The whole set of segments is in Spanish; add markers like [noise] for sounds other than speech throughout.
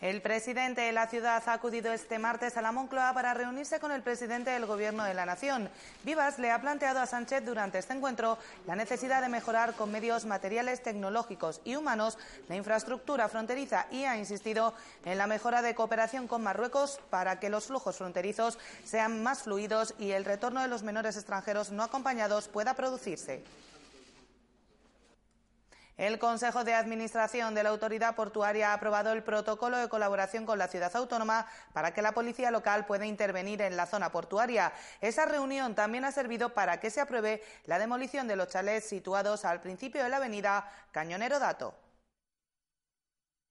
El presidente de la ciudad ha acudido este martes a la Moncloa para reunirse con el presidente del Gobierno de la Nación. Vivas le ha planteado a Sánchez durante este encuentro la necesidad de mejorar con medios materiales, tecnológicos y humanos la infraestructura fronteriza y ha insistido en la mejora de cooperación con Marruecos para que los flujos fronterizos sean más fluidos y el retorno de los menores extranjeros no acompañados pueda producirse. El Consejo de Administración de la Autoridad Portuaria ha aprobado el protocolo de colaboración con la ciudad autónoma para que la policía local pueda intervenir en la zona portuaria. Esa reunión también ha servido para que se apruebe la demolición de los chalets situados al principio de la avenida Cañonero Dato.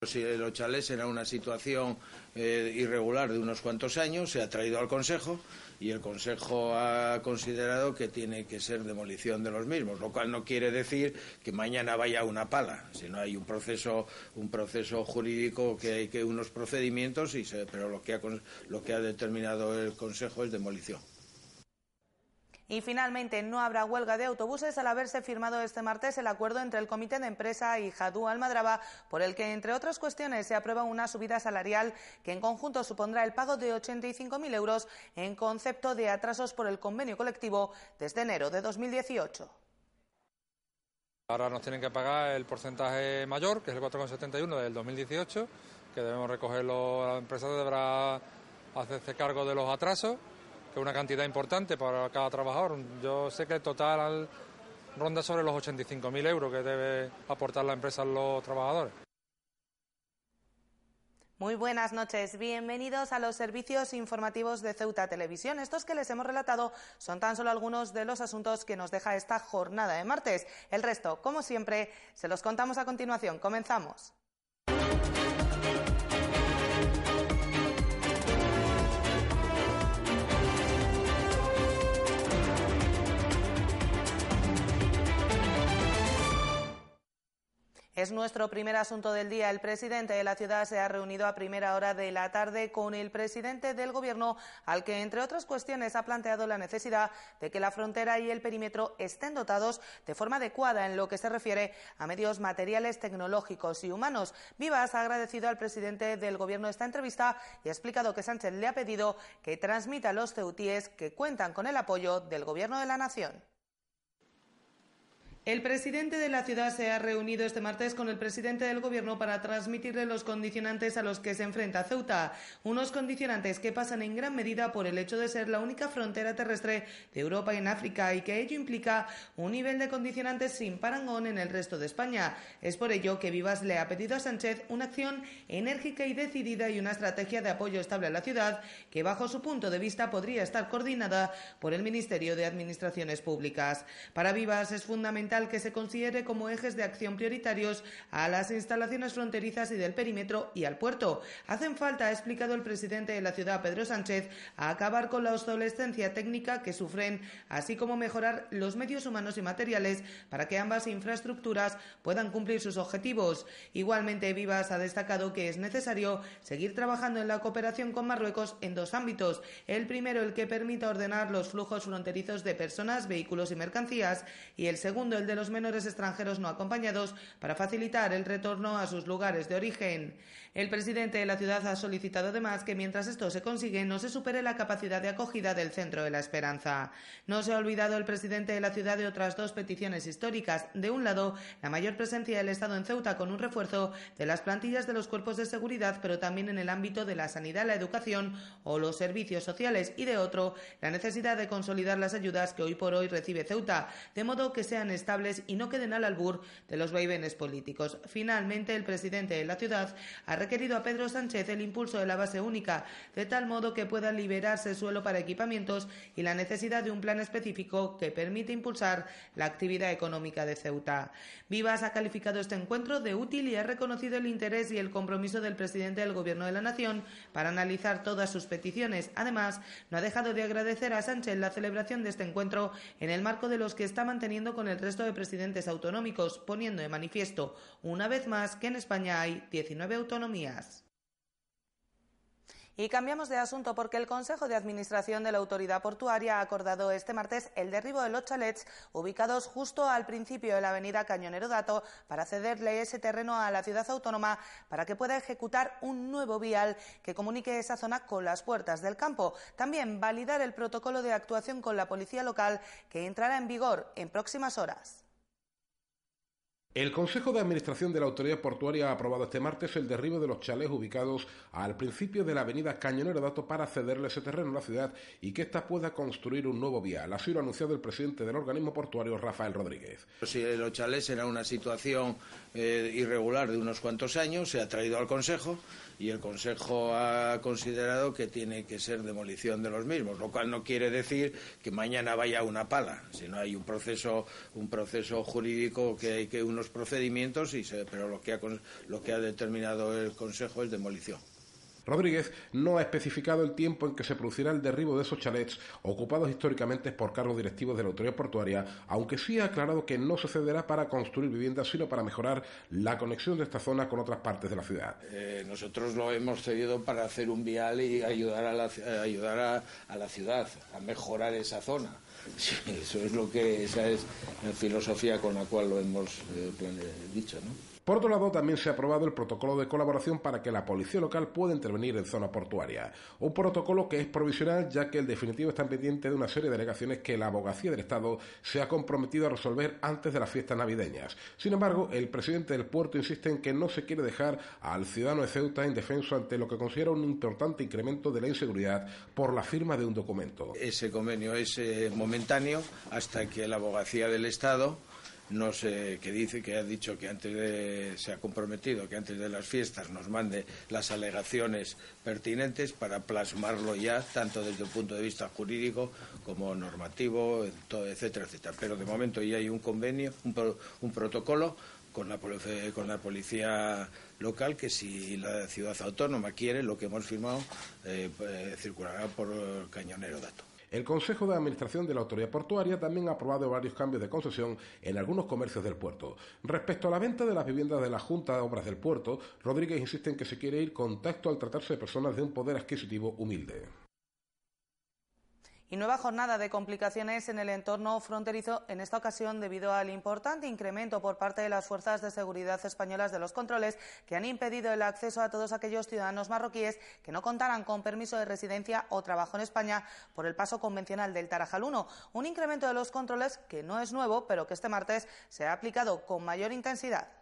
Si los chalés era una situación eh, irregular de unos cuantos años, se ha traído al Consejo y el Consejo ha considerado que tiene que ser demolición de los mismos, lo cual no quiere decir que mañana vaya una pala, sino hay un proceso, un proceso jurídico que hay que unos procedimientos, y pero lo que, ha, lo que ha determinado el Consejo es demolición. Y finalmente no habrá huelga de autobuses al haberse firmado este martes el acuerdo entre el Comité de Empresa y Jadú Almadraba, por el que, entre otras cuestiones, se aprueba una subida salarial que en conjunto supondrá el pago de 85.000 euros en concepto de atrasos por el convenio colectivo desde enero de 2018. Ahora nos tienen que pagar el porcentaje mayor, que es el 4,71 del 2018, que debemos recogerlo, la empresa deberá hacerse cargo de los atrasos que una cantidad importante para cada trabajador. Yo sé que el total ronda sobre los 85.000 euros que debe aportar la empresa a los trabajadores. Muy buenas noches, bienvenidos a los servicios informativos de Ceuta Televisión. Estos que les hemos relatado son tan solo algunos de los asuntos que nos deja esta jornada de martes. El resto, como siempre, se los contamos a continuación. Comenzamos. Es nuestro primer asunto del día. El presidente de la ciudad se ha reunido a primera hora de la tarde con el presidente del Gobierno, al que, entre otras cuestiones, ha planteado la necesidad de que la frontera y el perímetro estén dotados de forma adecuada en lo que se refiere a medios materiales, tecnológicos y humanos. Vivas ha agradecido al presidente del Gobierno esta entrevista y ha explicado que Sánchez le ha pedido que transmita a los ceutíes que cuentan con el apoyo del Gobierno de la Nación. El presidente de la ciudad se ha reunido este martes con el presidente del Gobierno para transmitirle los condicionantes a los que se enfrenta Ceuta, unos condicionantes que pasan en gran medida por el hecho de ser la única frontera terrestre de Europa en África y que ello implica un nivel de condicionantes sin parangón en el resto de España. Es por ello que Vivas le ha pedido a Sánchez una acción enérgica y decidida y una estrategia de apoyo estable a la ciudad que, bajo su punto de vista, podría estar coordinada por el Ministerio de Administraciones Públicas. Para Vivas es fundamental que se considere como ejes de acción prioritarios a las instalaciones fronterizas y del perímetro y al puerto. Hacen falta, ha explicado el presidente de la ciudad, Pedro Sánchez, a acabar con la obsolescencia técnica que sufren, así como mejorar los medios humanos y materiales para que ambas infraestructuras puedan cumplir sus objetivos. Igualmente, Vivas ha destacado que es necesario seguir trabajando en la cooperación con Marruecos en dos ámbitos. El primero, el que permita ordenar los flujos fronterizos de personas, vehículos y mercancías, y el segundo, el de los menores extranjeros no acompañados para facilitar el retorno a sus lugares de origen. El presidente de la ciudad ha solicitado además que mientras esto se consigue no se supere la capacidad de acogida del Centro de la Esperanza. No se ha olvidado el presidente de la ciudad de otras dos peticiones históricas. De un lado, la mayor presencia del Estado en Ceuta con un refuerzo de las plantillas de los cuerpos de seguridad, pero también en el ámbito de la sanidad, la educación o los servicios sociales. Y de otro, la necesidad de consolidar las ayudas que hoy por hoy recibe Ceuta, de modo que sean estables y no queden al albur de los vaivenes políticos. Finalmente, el presidente de la ciudad ha requerido a Pedro Sánchez el impulso de la base única, de tal modo que pueda liberarse suelo para equipamientos y la necesidad de un plan específico que permite impulsar la actividad económica de Ceuta. Vivas ha calificado este encuentro de útil y ha reconocido el interés y el compromiso del presidente del Gobierno de la Nación para analizar todas sus peticiones. Además, no ha dejado de agradecer a Sánchez la celebración de este encuentro en el marco de los que está manteniendo con el resto de presidentes autonómicos, poniendo de manifiesto una vez más que en España hay 19 autonomías. Y cambiamos de asunto porque el Consejo de Administración de la Autoridad Portuaria ha acordado este martes el derribo de los chalets ubicados justo al principio de la avenida Cañonero Dato para cederle ese terreno a la ciudad autónoma para que pueda ejecutar un nuevo vial que comunique esa zona con las puertas del campo. También validar el protocolo de actuación con la policía local que entrará en vigor en próximas horas. El Consejo de Administración de la Autoridad Portuaria ha aprobado este martes el derribo de los chalés ubicados al principio de la avenida Cañonero Dato para cederle ese terreno a la ciudad y que ésta pueda construir un nuevo vial. Así lo ha anunciado el presidente del organismo portuario, Rafael Rodríguez. Si los chalés era una situación eh, irregular de unos cuantos años, se ha traído al Consejo y el Consejo ha considerado que tiene que ser demolición de los mismos, lo cual no quiere decir que mañana vaya una pala, sino hay un proceso, un proceso jurídico que hay que unos procedimientos, y pero lo que, ha, lo que ha determinado el Consejo es demolición. Rodríguez no ha especificado el tiempo en que se producirá el derribo de esos chalets ocupados históricamente por cargos directivos de la autoridad portuaria, aunque sí ha aclarado que no se cederá para construir viviendas, sino para mejorar la conexión de esta zona con otras partes de la ciudad. Eh, nosotros lo hemos cedido para hacer un vial y ayudar a la, ayudar a, la ciudad a mejorar esa zona. [laughs] eso es lo que esa es la filosofía con la cual lo hemos eh, dicho, ¿no? Por otro lado, también se ha aprobado el protocolo de colaboración para que la policía local pueda intervenir en zona portuaria. Un protocolo que es provisional ya que el definitivo está pendiente de una serie de delegaciones que la abogacía del Estado se ha comprometido a resolver antes de las fiestas navideñas. Sin embargo, el presidente del puerto insiste en que no se quiere dejar al ciudadano de Ceuta indefenso ante lo que considera un importante incremento de la inseguridad por la firma de un documento. Ese convenio es eh, momentáneo hasta que la abogacía del Estado no sé, que dice que ha dicho que antes de, se ha comprometido que antes de las fiestas nos mande las alegaciones pertinentes para plasmarlo ya, tanto desde el punto de vista jurídico como normativo, etcétera, etcétera. Pero de momento ya hay un convenio, un, protocolo con la, con la policía local que si la ciudad autónoma quiere lo que hemos firmado eh, eh, circulará por Cañonero Dato. El Consejo de Administración de la Autoridad Portuaria también ha aprobado varios cambios de concesión en algunos comercios del puerto. Respecto a la venta de las viviendas de la Junta de Obras del Puerto, Rodríguez insiste en que se quiere ir con tacto al tratarse de personas de un poder adquisitivo humilde y nueva jornada de complicaciones en el entorno fronterizo, en esta ocasión debido al importante incremento por parte de las fuerzas de seguridad españolas de los controles que han impedido el acceso a todos aquellos ciudadanos marroquíes que no contaran con permiso de residencia o trabajo en España por el paso convencional del Tarajal 1. Un incremento de los controles que no es nuevo, pero que este martes se ha aplicado con mayor intensidad.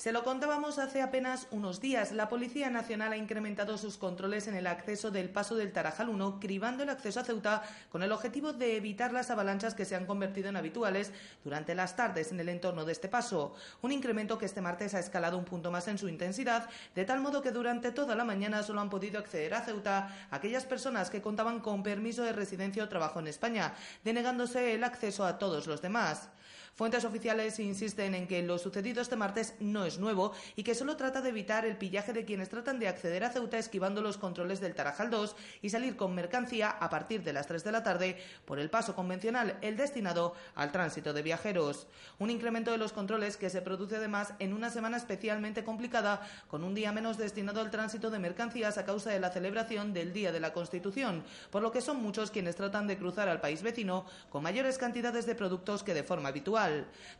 Se lo contábamos hace apenas unos días. La Policía Nacional ha incrementado sus controles en el acceso del paso del Tarajal 1, cribando el acceso a Ceuta con el objetivo de evitar las avalanchas que se han convertido en habituales durante las tardes en el entorno de este paso. Un incremento que este martes ha escalado un punto más en su intensidad, de tal modo que durante toda la mañana solo han podido acceder a Ceuta aquellas personas que contaban con permiso de residencia o trabajo en España, denegándose el acceso a todos los demás. Fuentes oficiales insisten en que lo sucedido este martes no es nuevo y que solo trata de evitar el pillaje de quienes tratan de acceder a Ceuta esquivando los controles del Tarajal 2 y salir con mercancía a partir de las 3 de la tarde por el paso convencional, el destinado al tránsito de viajeros. Un incremento de los controles que se produce además en una semana especialmente complicada, con un día menos destinado al tránsito de mercancías a causa de la celebración del Día de la Constitución, por lo que son muchos quienes tratan de cruzar al país vecino con mayores cantidades de productos que de forma habitual.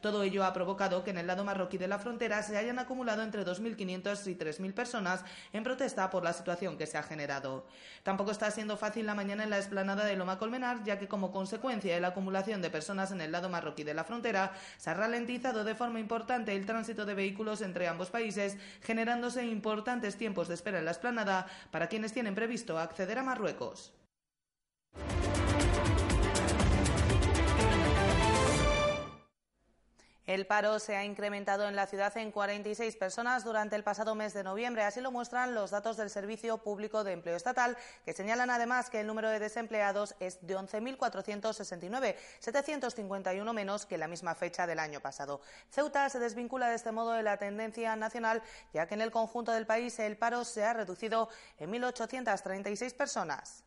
Todo ello ha provocado que en el lado marroquí de la frontera se hayan acumulado entre 2.500 y 3.000 personas en protesta por la situación que se ha generado. Tampoco está siendo fácil la mañana en la explanada de Loma Colmenar, ya que como consecuencia de la acumulación de personas en el lado marroquí de la frontera, se ha ralentizado de forma importante el tránsito de vehículos entre ambos países, generándose importantes tiempos de espera en la explanada para quienes tienen previsto acceder a Marruecos. El paro se ha incrementado en la ciudad en 46 personas durante el pasado mes de noviembre. Así lo muestran los datos del Servicio Público de Empleo Estatal, que señalan además que el número de desempleados es de 11.469, 751 menos que la misma fecha del año pasado. Ceuta se desvincula de este modo de la tendencia nacional, ya que en el conjunto del país el paro se ha reducido en 1.836 personas.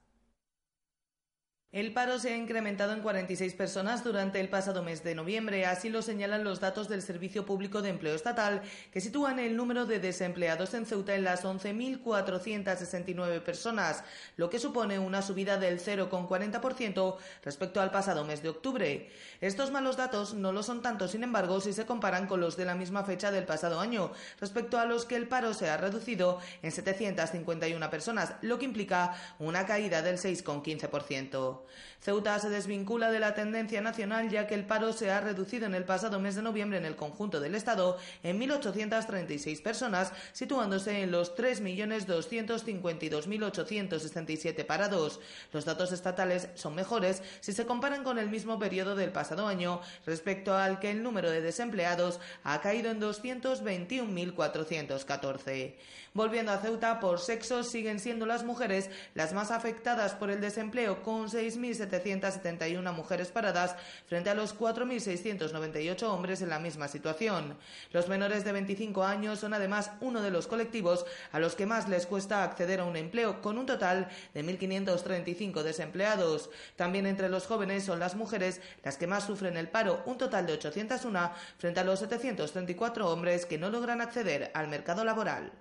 El paro se ha incrementado en 46 personas durante el pasado mes de noviembre, así lo señalan los datos del Servicio Público de Empleo Estatal, que sitúan el número de desempleados en Ceuta en las 11.469 personas, lo que supone una subida del 0,40% respecto al pasado mes de octubre. Estos malos datos no lo son tanto, sin embargo, si se comparan con los de la misma fecha del pasado año, respecto a los que el paro se ha reducido en 751 personas, lo que implica una caída del 6,15%. Ceuta se desvincula de la tendencia nacional ya que el paro se ha reducido en el pasado mes de noviembre en el conjunto del Estado en 1.836 personas, situándose en los 3.252.867 parados. Los datos estatales son mejores si se comparan con el mismo periodo del pasado año, respecto al que el número de desempleados ha caído en 221.414. Volviendo a Ceuta, por sexo siguen siendo las mujeres las más afectadas por el desempleo, con 6.771 mujeres paradas frente a los 4.698 hombres en la misma situación. Los menores de 25 años son además uno de los colectivos a los que más les cuesta acceder a un empleo, con un total de 1.535 desempleados. También entre los jóvenes son las mujeres las que más sufren el paro, un total de 801 frente a los 734 hombres que no logran acceder al mercado laboral.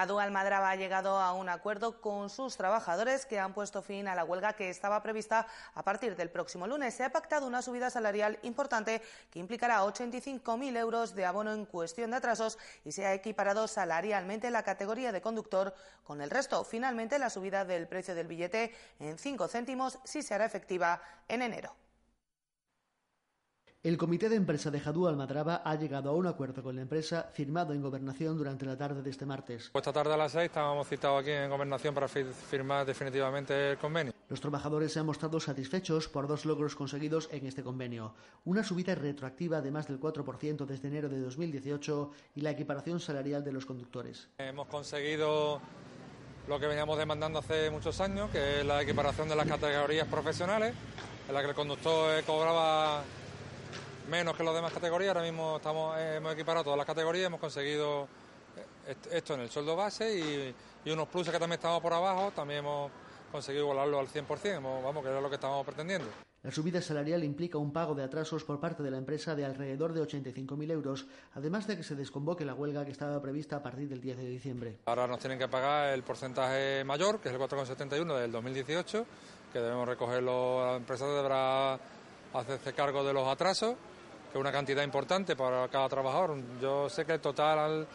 Jadú Almadraba ha llegado a un acuerdo con sus trabajadores que han puesto fin a la huelga que estaba prevista a partir del próximo lunes. Se ha pactado una subida salarial importante que implicará 85.000 euros de abono en cuestión de atrasos y se ha equiparado salarialmente la categoría de conductor con el resto. Finalmente, la subida del precio del billete en 5 céntimos sí se hará efectiva en enero. El comité de empresa de Jadú Almadraba ha llegado a un acuerdo con la empresa firmado en Gobernación durante la tarde de este martes. Esta tarde a las seis estábamos citados aquí en Gobernación para firmar definitivamente el convenio. Los trabajadores se han mostrado satisfechos por dos logros conseguidos en este convenio. Una subida retroactiva de más del 4% desde enero de 2018 y la equiparación salarial de los conductores. Hemos conseguido lo que veníamos demandando hace muchos años, que es la equiparación de las categorías profesionales, en la que el conductor cobraba menos que las demás categorías. Ahora mismo estamos, hemos equiparado todas las categorías, hemos conseguido eh, esto en el sueldo base y, unos pluses que también estamos por abajo, también hemos conseguido igualarlo al 100%, vamos, que era lo que estábamos pretendiendo. La subida salarial implica un pago de atrasos por parte de la empresa de alrededor de 85.000 euros, además de que se desconvoque la huelga que estaba prevista a partir del 10 de diciembre. Ahora nos tienen que pagar el porcentaje mayor, que es el 4,71 del 2018, que debemos recogerlo, la empresa deberá hacerse cargo de los atrasos que es una cantidad importante para cada trabajador. Yo sé que el total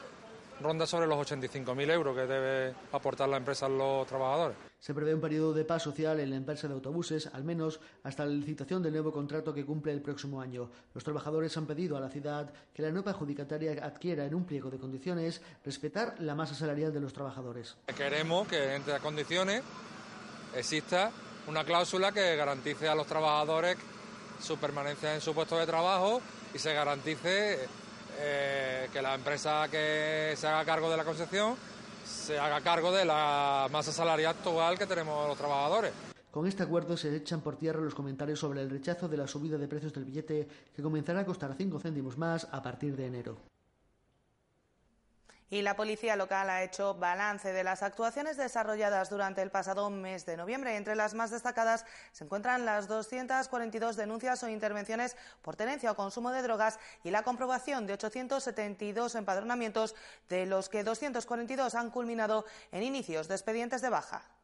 ronda sobre los 85.000 euros que debe aportar la empresa a los trabajadores. Se prevé un periodo de paz social en la empresa de autobuses, al menos hasta la licitación del nuevo contrato que cumple el próximo año. Los trabajadores han pedido a la ciudad que la nueva adjudicataria adquiera en un pliego de condiciones respetar la masa salarial de los trabajadores. Queremos que entre las condiciones exista una cláusula que garantice a los trabajadores su permanencia en su puesto de trabajo y se garantice eh, que la empresa que se haga cargo de la concesión se haga cargo de la masa salarial actual que tenemos los trabajadores. Con este acuerdo se echan por tierra los comentarios sobre el rechazo de la subida de precios del billete que comenzará a costar 5 céntimos más a partir de enero y la policía local ha hecho balance de las actuaciones desarrolladas durante el pasado mes de noviembre. Entre las más destacadas se encuentran las 242 denuncias o intervenciones por tenencia o consumo de drogas y la comprobación de 872 empadronamientos, de los que 242 han culminado en inicios de expedientes de baja.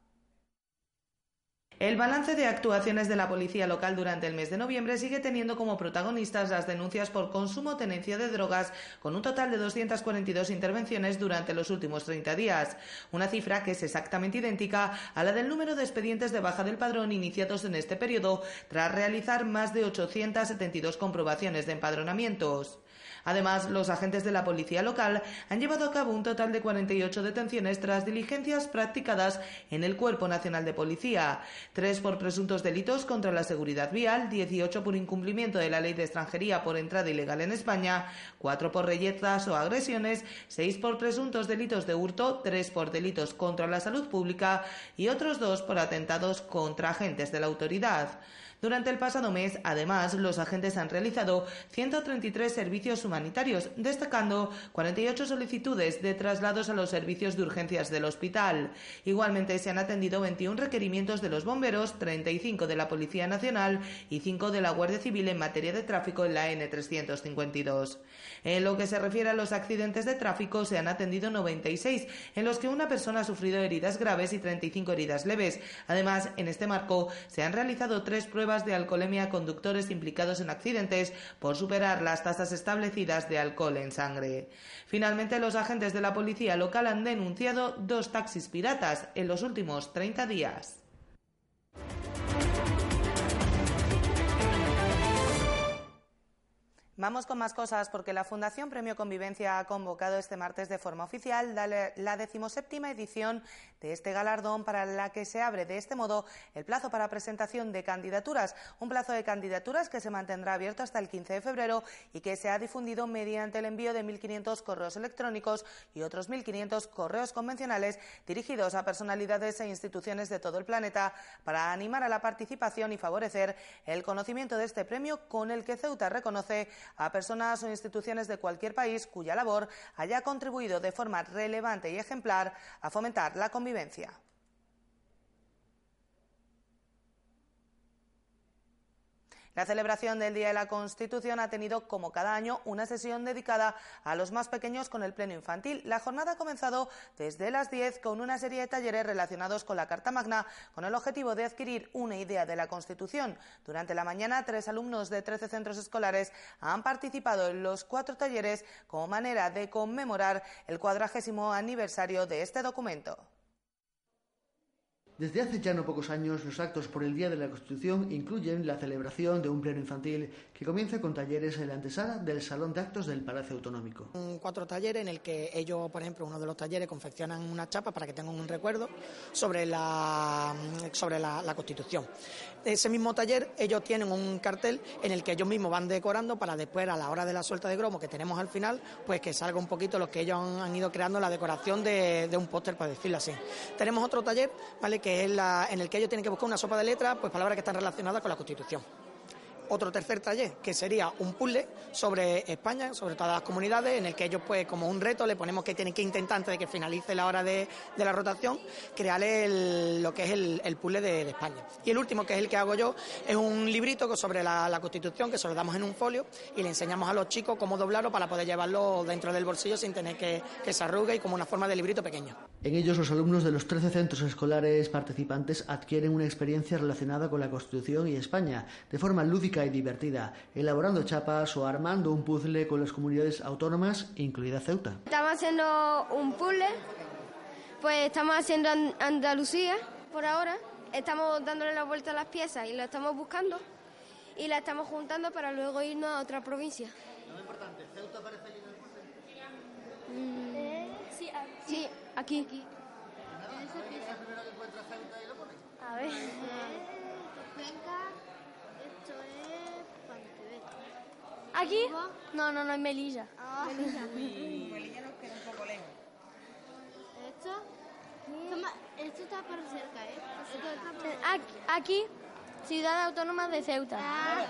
El balance de actuaciones de la policía local durante el mes de noviembre sigue teniendo como protagonistas las denuncias por consumo o tenencia de drogas, con un total de 242 intervenciones durante los últimos 30 días, una cifra que es exactamente idéntica a la del número de expedientes de baja del padrón iniciados en este periodo, tras realizar más de 872 comprobaciones de empadronamientos. Además, los agentes de la policía local han llevado a cabo un total de 48 detenciones tras diligencias practicadas en el Cuerpo Nacional de Policía, tres por presuntos delitos contra la seguridad vial, 18 por incumplimiento de la ley de extranjería por entrada ilegal en España, cuatro por reyezas o agresiones, seis por presuntos delitos de hurto, tres por delitos contra la salud pública y otros dos por atentados contra agentes de la autoridad. Durante el pasado mes, además, los agentes han realizado 133 servicios humanitarios, destacando 48 solicitudes de traslados a los servicios de urgencias del hospital. Igualmente se han atendido 21 requerimientos de los bomberos, 35 de la Policía Nacional y 5 de la Guardia Civil en materia de tráfico en la N352. En lo que se refiere a los accidentes de tráfico, se han atendido 96, en los que una persona ha sufrido heridas graves y 35 heridas leves. Además, en este marco se han realizado tres pruebas de alcoholemia a conductores implicados en accidentes por superar las tasas establecidas de alcohol en sangre. Finalmente, los agentes de la policía local han denunciado dos taxis piratas en los últimos 30 días. Vamos con más cosas porque la Fundación Premio Convivencia ha convocado este martes de forma oficial la decimoséptima edición de este galardón para la que se abre de este modo el plazo para presentación de candidaturas, un plazo de candidaturas que se mantendrá abierto hasta el 15 de febrero y que se ha difundido mediante el envío de 1.500 correos electrónicos y otros 1.500 correos convencionales dirigidos a personalidades e instituciones de todo el planeta para animar a la participación y favorecer el conocimiento de este premio con el que Ceuta reconoce a personas o instituciones de cualquier país cuya labor haya contribuido de forma relevante y ejemplar a fomentar la convivencia. La celebración del Día de la Constitución ha tenido, como cada año, una sesión dedicada a los más pequeños con el pleno infantil. La jornada ha comenzado desde las 10 con una serie de talleres relacionados con la Carta Magna, con el objetivo de adquirir una idea de la Constitución. Durante la mañana, tres alumnos de 13 centros escolares han participado en los cuatro talleres como manera de conmemorar el cuadragésimo aniversario de este documento. Desde hace ya no pocos años, los actos por el Día de la Constitución incluyen la celebración de un pleno infantil que comienza con talleres en la antesala del Salón de Actos del Palacio Autonómico. Cuatro talleres en el que ellos, por ejemplo, uno de los talleres confeccionan una chapa para que tengan un recuerdo sobre la, sobre la, la Constitución. Ese mismo taller, ellos tienen un cartel en el que ellos mismos van decorando para después, a la hora de la suelta de gromo que tenemos al final, pues que salga un poquito lo que ellos han, ido creando, la decoración de, de un póster, para decirlo así. Tenemos otro taller, ¿vale? Que es la, en el que ellos tienen que buscar una sopa de letras, pues palabras que están relacionadas con la Constitución otro tercer taller, que sería un puzzle sobre España, sobre todas las comunidades, en el que ellos, pues, como un reto, le ponemos que tienen que intentar, antes de que finalice la hora de, la rotación, crearle lo que es el, puzzle de, España. Y el último, que es el que hago yo, es un librito sobre la, Constitución, que se lo damos en un folio y le enseñamos a los chicos cómo doblarlo para poder llevarlo dentro del bolsillo sin tener que, que se arrugue y como una forma de librito pequeño. En ellos, los alumnos de los 13 centros escolares participantes adquieren una experiencia relacionada con la Constitución y España, de forma lúdica y divertida, elaborando chapas o armando un puzzle con las comunidades autónomas, incluida Ceuta. Estamos haciendo un puzzle, pues estamos haciendo Andalucía por ahora, estamos dándole la vuelta a las piezas y lo estamos buscando y la estamos juntando para luego irnos a otra provincia. Lo importante, ¿Ceuta aparece allí en el puzzle? Mm. sí, aquí. Sí, aquí. aquí. A ver. Venga. ¿Aquí? No, no, no, en Melilla. Ah. Melilla. Melilla nos queda un poco lejos. ¿Esto? Esto está por cerca, ¿eh? Aquí, aquí, Ciudad Autónoma de Ceuta. Ah.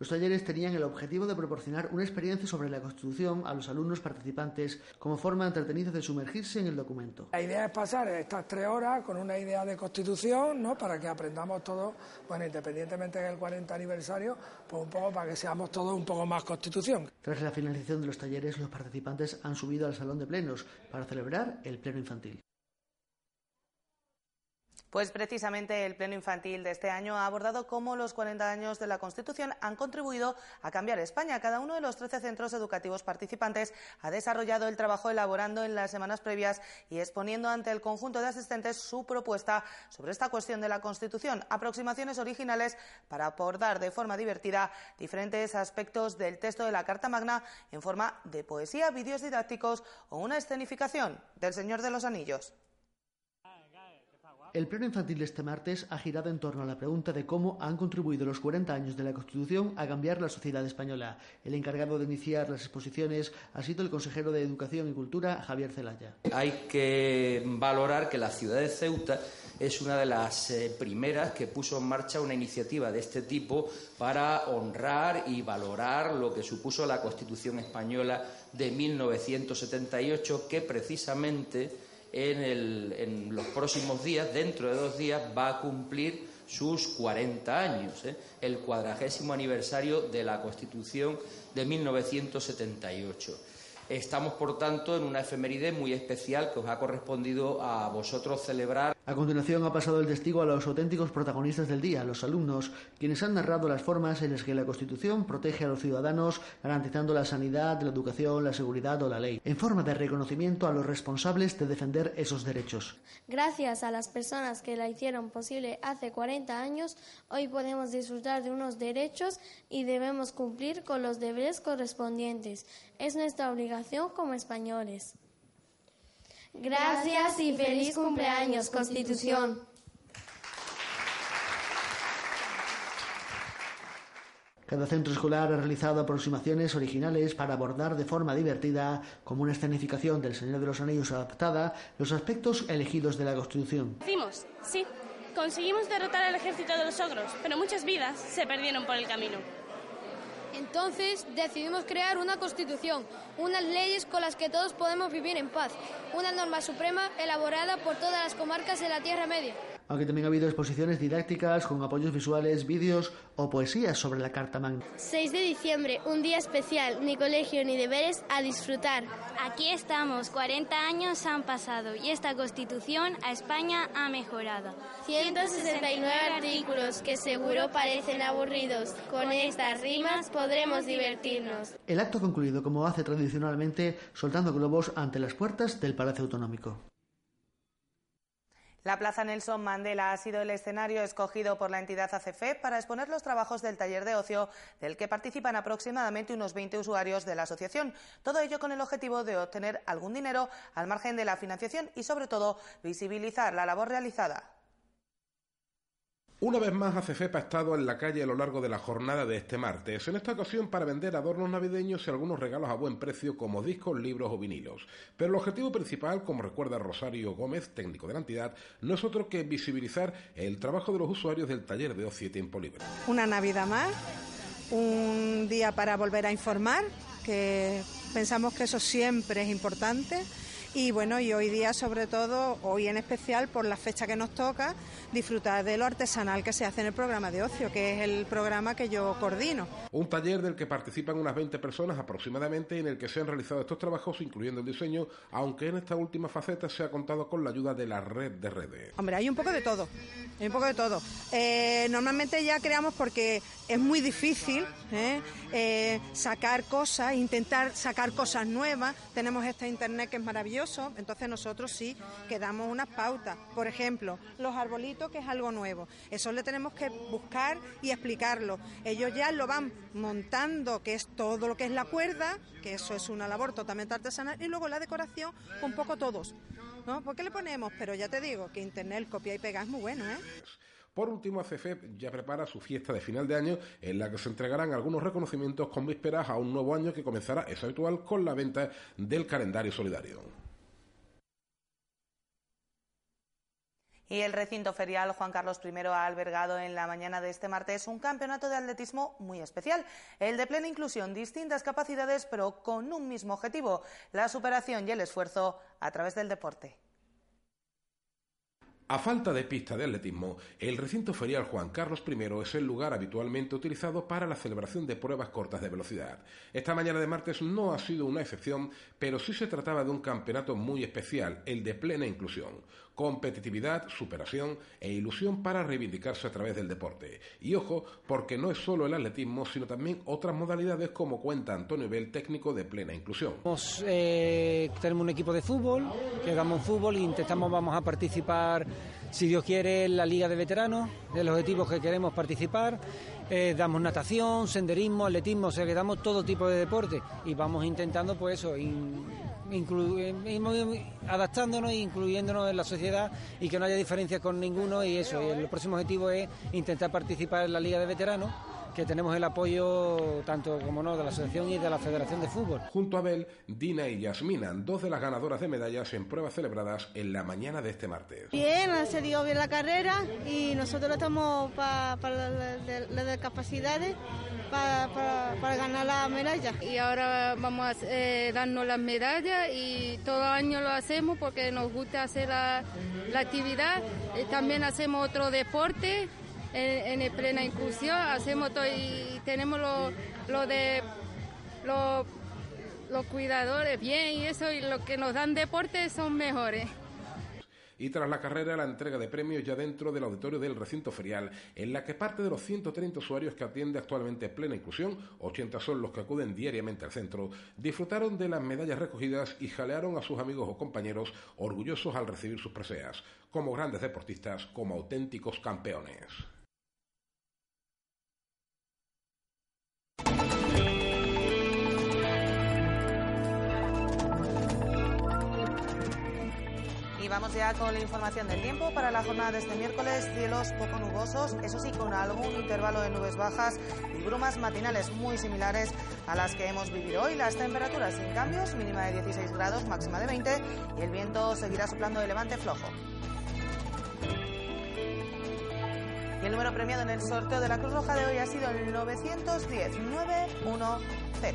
Los talleres tenían el objetivo de proporcionar una experiencia sobre la Constitución a los alumnos participantes como forma entretenida de sumergirse en el documento. La idea es pasar estas tres horas con una idea de Constitución, ¿no? Para que aprendamos todos, bueno, independientemente del 40 aniversario, pues un poco para que seamos todos un poco más Constitución. Tras la finalización de los talleres, los participantes han subido al salón de plenos para celebrar el pleno infantil. Pues precisamente el Pleno Infantil de este año ha abordado cómo los 40 años de la Constitución han contribuido a cambiar España. Cada uno de los 13 centros educativos participantes ha desarrollado el trabajo elaborando en las semanas previas y exponiendo ante el conjunto de asistentes su propuesta sobre esta cuestión de la Constitución. Aproximaciones originales para abordar de forma divertida diferentes aspectos del texto de la Carta Magna en forma de poesía, vídeos didácticos o una escenificación del Señor de los Anillos. El pleno infantil de este martes ha girado en torno a la pregunta de cómo han contribuido los 40 años de la Constitución a cambiar la sociedad española. El encargado de iniciar las exposiciones ha sido el consejero de Educación y Cultura, Javier Celaya. Hay que valorar que la ciudad de Ceuta es una de las eh, primeras que puso en marcha una iniciativa de este tipo para honrar y valorar lo que supuso la Constitución española de 1978, que precisamente en, los próximos días, dentro de dos días, va a cumplir sus 40 años, ¿eh? el cuadragésimo aniversario de la Constitución de 1978. Estamos, por tanto, en una efeméride muy especial que os ha correspondido a vosotros celebrar. A continuación ha pasado el testigo a los auténticos protagonistas del día, los alumnos, quienes han narrado las formas en las que la Constitución protege a los ciudadanos, garantizando la sanidad, la educación, la seguridad o la ley, en forma de reconocimiento a los responsables de defender esos derechos. Gracias a las personas que la hicieron posible hace 40 años, hoy podemos disfrutar de unos derechos y debemos cumplir con los deberes correspondientes. Es nuestra obligación como españoles. Gracias y feliz cumpleaños, Constitución. Cada centro escolar ha realizado aproximaciones originales para abordar de forma divertida, como una escenificación del Señor de los Anillos adaptada, los aspectos elegidos de la Constitución. Decimos, sí, conseguimos derrotar al ejército de los ogros, pero muchas vidas se perdieron por el camino. Entonces decidimos crear una constitución, unas leyes con las que todos podemos vivir en paz, una norma suprema elaborada por todas las comarcas de la Tierra Media aunque también ha habido exposiciones didácticas con apoyos visuales, vídeos o poesías sobre la Carta Magna. 6 de diciembre, un día especial, ni colegio ni deberes, a disfrutar. Aquí estamos, 40 años han pasado y esta Constitución a España ha mejorado. 169 artículos que seguro parecen aburridos. Con estas rimas podremos divertirnos. El acto concluido como hace tradicionalmente soltando globos ante las puertas del Palacio Autonómico. La Plaza Nelson Mandela ha sido el escenario escogido por la entidad ACFE para exponer los trabajos del taller de ocio, del que participan aproximadamente unos 20 usuarios de la asociación. Todo ello con el objetivo de obtener algún dinero al margen de la financiación y, sobre todo, visibilizar la labor realizada. Una vez más, ACFEP ha estado en la calle a lo largo de la jornada de este martes, en esta ocasión para vender adornos navideños y algunos regalos a buen precio como discos, libros o vinilos. Pero el objetivo principal, como recuerda Rosario Gómez, técnico de la entidad, no es otro que visibilizar el trabajo de los usuarios del taller de ocio y tiempo libre. Una Navidad más, un día para volver a informar, que pensamos que eso siempre es importante y bueno, y hoy día sobre todo, hoy en especial por la fecha que nos toca, disfrutar de lo artesanal que se hace en el programa de ocio, que es el programa que yo coordino. Un taller del que participan unas 20 personas aproximadamente en el que se han realizado estos trabajos, incluyendo el diseño, aunque en esta última faceta se ha contado con la ayuda de la red de redes. Hombre, hay un poco de todo, hay un poco de todo. Eh, normalmente ya creamos porque es muy difícil ¿eh? Eh, sacar cosas, intentar sacar cosas nuevas. Tenemos este internet que es entonces nosotros sí que damos unas pautas. Por ejemplo, los arbolitos, que es algo nuevo. Eso le tenemos que buscar y explicarlo. Ellos ya lo van montando, que es todo lo que es la cuerda, que eso es una labor totalmente artesanal, y luego la decoración, un poco todos. ¿no? ¿Por qué le ponemos? Pero ya te digo que internet, copia y pega es muy bueno, ¿eh? Por último, ACFEP ya prepara su fiesta de final de año en la que se entregarán algunos reconocimientos con vísperas a un nuevo año que comenzará, es habitual, con la venta del calendario solidario. Y el recinto ferial Juan Carlos I ha albergado en la mañana de este martes un campeonato de atletismo muy especial, el de plena inclusión, distintas capacidades, pero con un mismo objetivo, la superación y el esfuerzo a través del deporte. A falta de pista de atletismo, el recinto ferial Juan Carlos I es el lugar habitualmente utilizado para la celebración de pruebas cortas de velocidad. Esta mañana de martes no ha sido una excepción, pero sí se trataba de un campeonato muy especial, el de plena inclusión competitividad, superación e ilusión para reivindicarse a través del deporte. Y ojo, porque no es solo el atletismo, sino también otras modalidades como cuenta Antonio Bell, técnico de plena inclusión. Eh, tenemos un equipo de fútbol, que jugamos fútbol e intentamos, vamos a participar, si Dios quiere, en la Liga de Veteranos, de los objetivos que queremos participar. Eh, damos natación, senderismo, atletismo, o sea que damos todo tipo de deporte y vamos intentando pues eso, adaptándonos e incluyéndonos en la sociedad y que no haya diferencias con ninguno y eso. el próximo objetivo es intentar participar en la Liga de Veteranos que tenemos el apoyo tanto como no de la asociación y de la Federación de Fútbol. Junto a Bel, Dina y Yasmina, dos de las ganadoras de medallas en pruebas celebradas en la mañana de este martes. Bien, se dio bien la carrera y nosotros estamos para las discapacidades para, ganar la medalla. Y ahora vamos a eh, darnos las medallas y todo año lo hacemos porque nos gusta hacer la, actividad. Eh, también hacemos otro deporte en, en plena inclusión, hacemos todo y tenemos lo, lo de los cuidadores bien y eso y lo que nos dan deporte son mejores y tras la carrera la entrega de premios ya dentro del auditorio del recinto ferial, en la que parte de los 130 usuarios que atiende actualmente Plena Inclusión, 80 son los que acuden diariamente al centro, disfrutaron de las medallas recogidas y jalearon a sus amigos o compañeros orgullosos al recibir sus preseas, como grandes deportistas, como auténticos campeones. Vamos ya con la información del tiempo para la jornada de este miércoles. Cielos poco nubosos, eso sí, con algún intervalo de nubes bajas y brumas matinales muy similares a las que hemos vivido hoy. Las temperaturas sin cambios, mínima de 16 grados, máxima de 20 y el viento seguirá soplando de levante flojo. Y el número premiado en el sorteo de la Cruz Roja de hoy ha sido el 910 910.